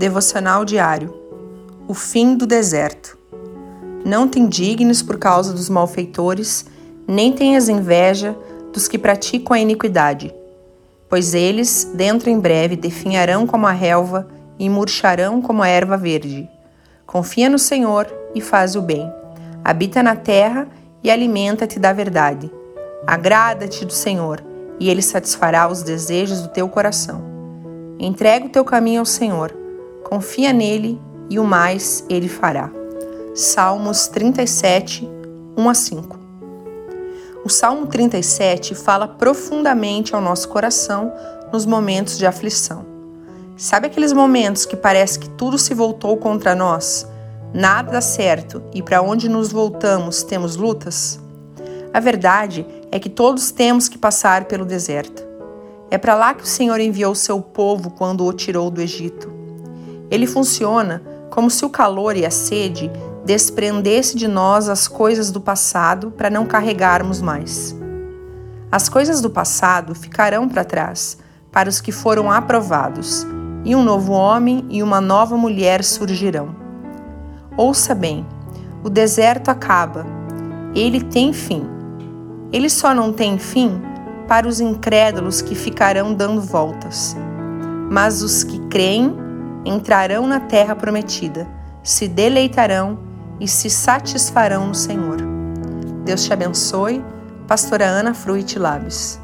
Devocional diário. O fim do deserto. Não te indignes por causa dos malfeitores, nem tenhas inveja dos que praticam a iniquidade, pois eles, dentro em breve, definharão como a relva e murcharão como a erva verde. Confia no Senhor e faz o bem. Habita na terra e alimenta-te da verdade. Agrada-te do Senhor, e ele satisfará os desejos do teu coração. Entrega o teu caminho ao Senhor confia nele e o mais ele fará. Salmos 37, 1 a 5. O Salmo 37 fala profundamente ao nosso coração nos momentos de aflição. Sabe aqueles momentos que parece que tudo se voltou contra nós? Nada dá certo e para onde nos voltamos temos lutas? A verdade é que todos temos que passar pelo deserto. É para lá que o Senhor enviou seu povo quando o tirou do Egito. Ele funciona como se o calor e a sede desprendesse de nós as coisas do passado para não carregarmos mais. As coisas do passado ficarão para trás para os que foram aprovados, e um novo homem e uma nova mulher surgirão. Ouça bem: o deserto acaba, ele tem fim. Ele só não tem fim para os incrédulos que ficarão dando voltas. Mas os que creem entrarão na terra prometida, se deleitarão e se satisfarão no Senhor. Deus te abençoe. Pastora Ana Fruit Labes.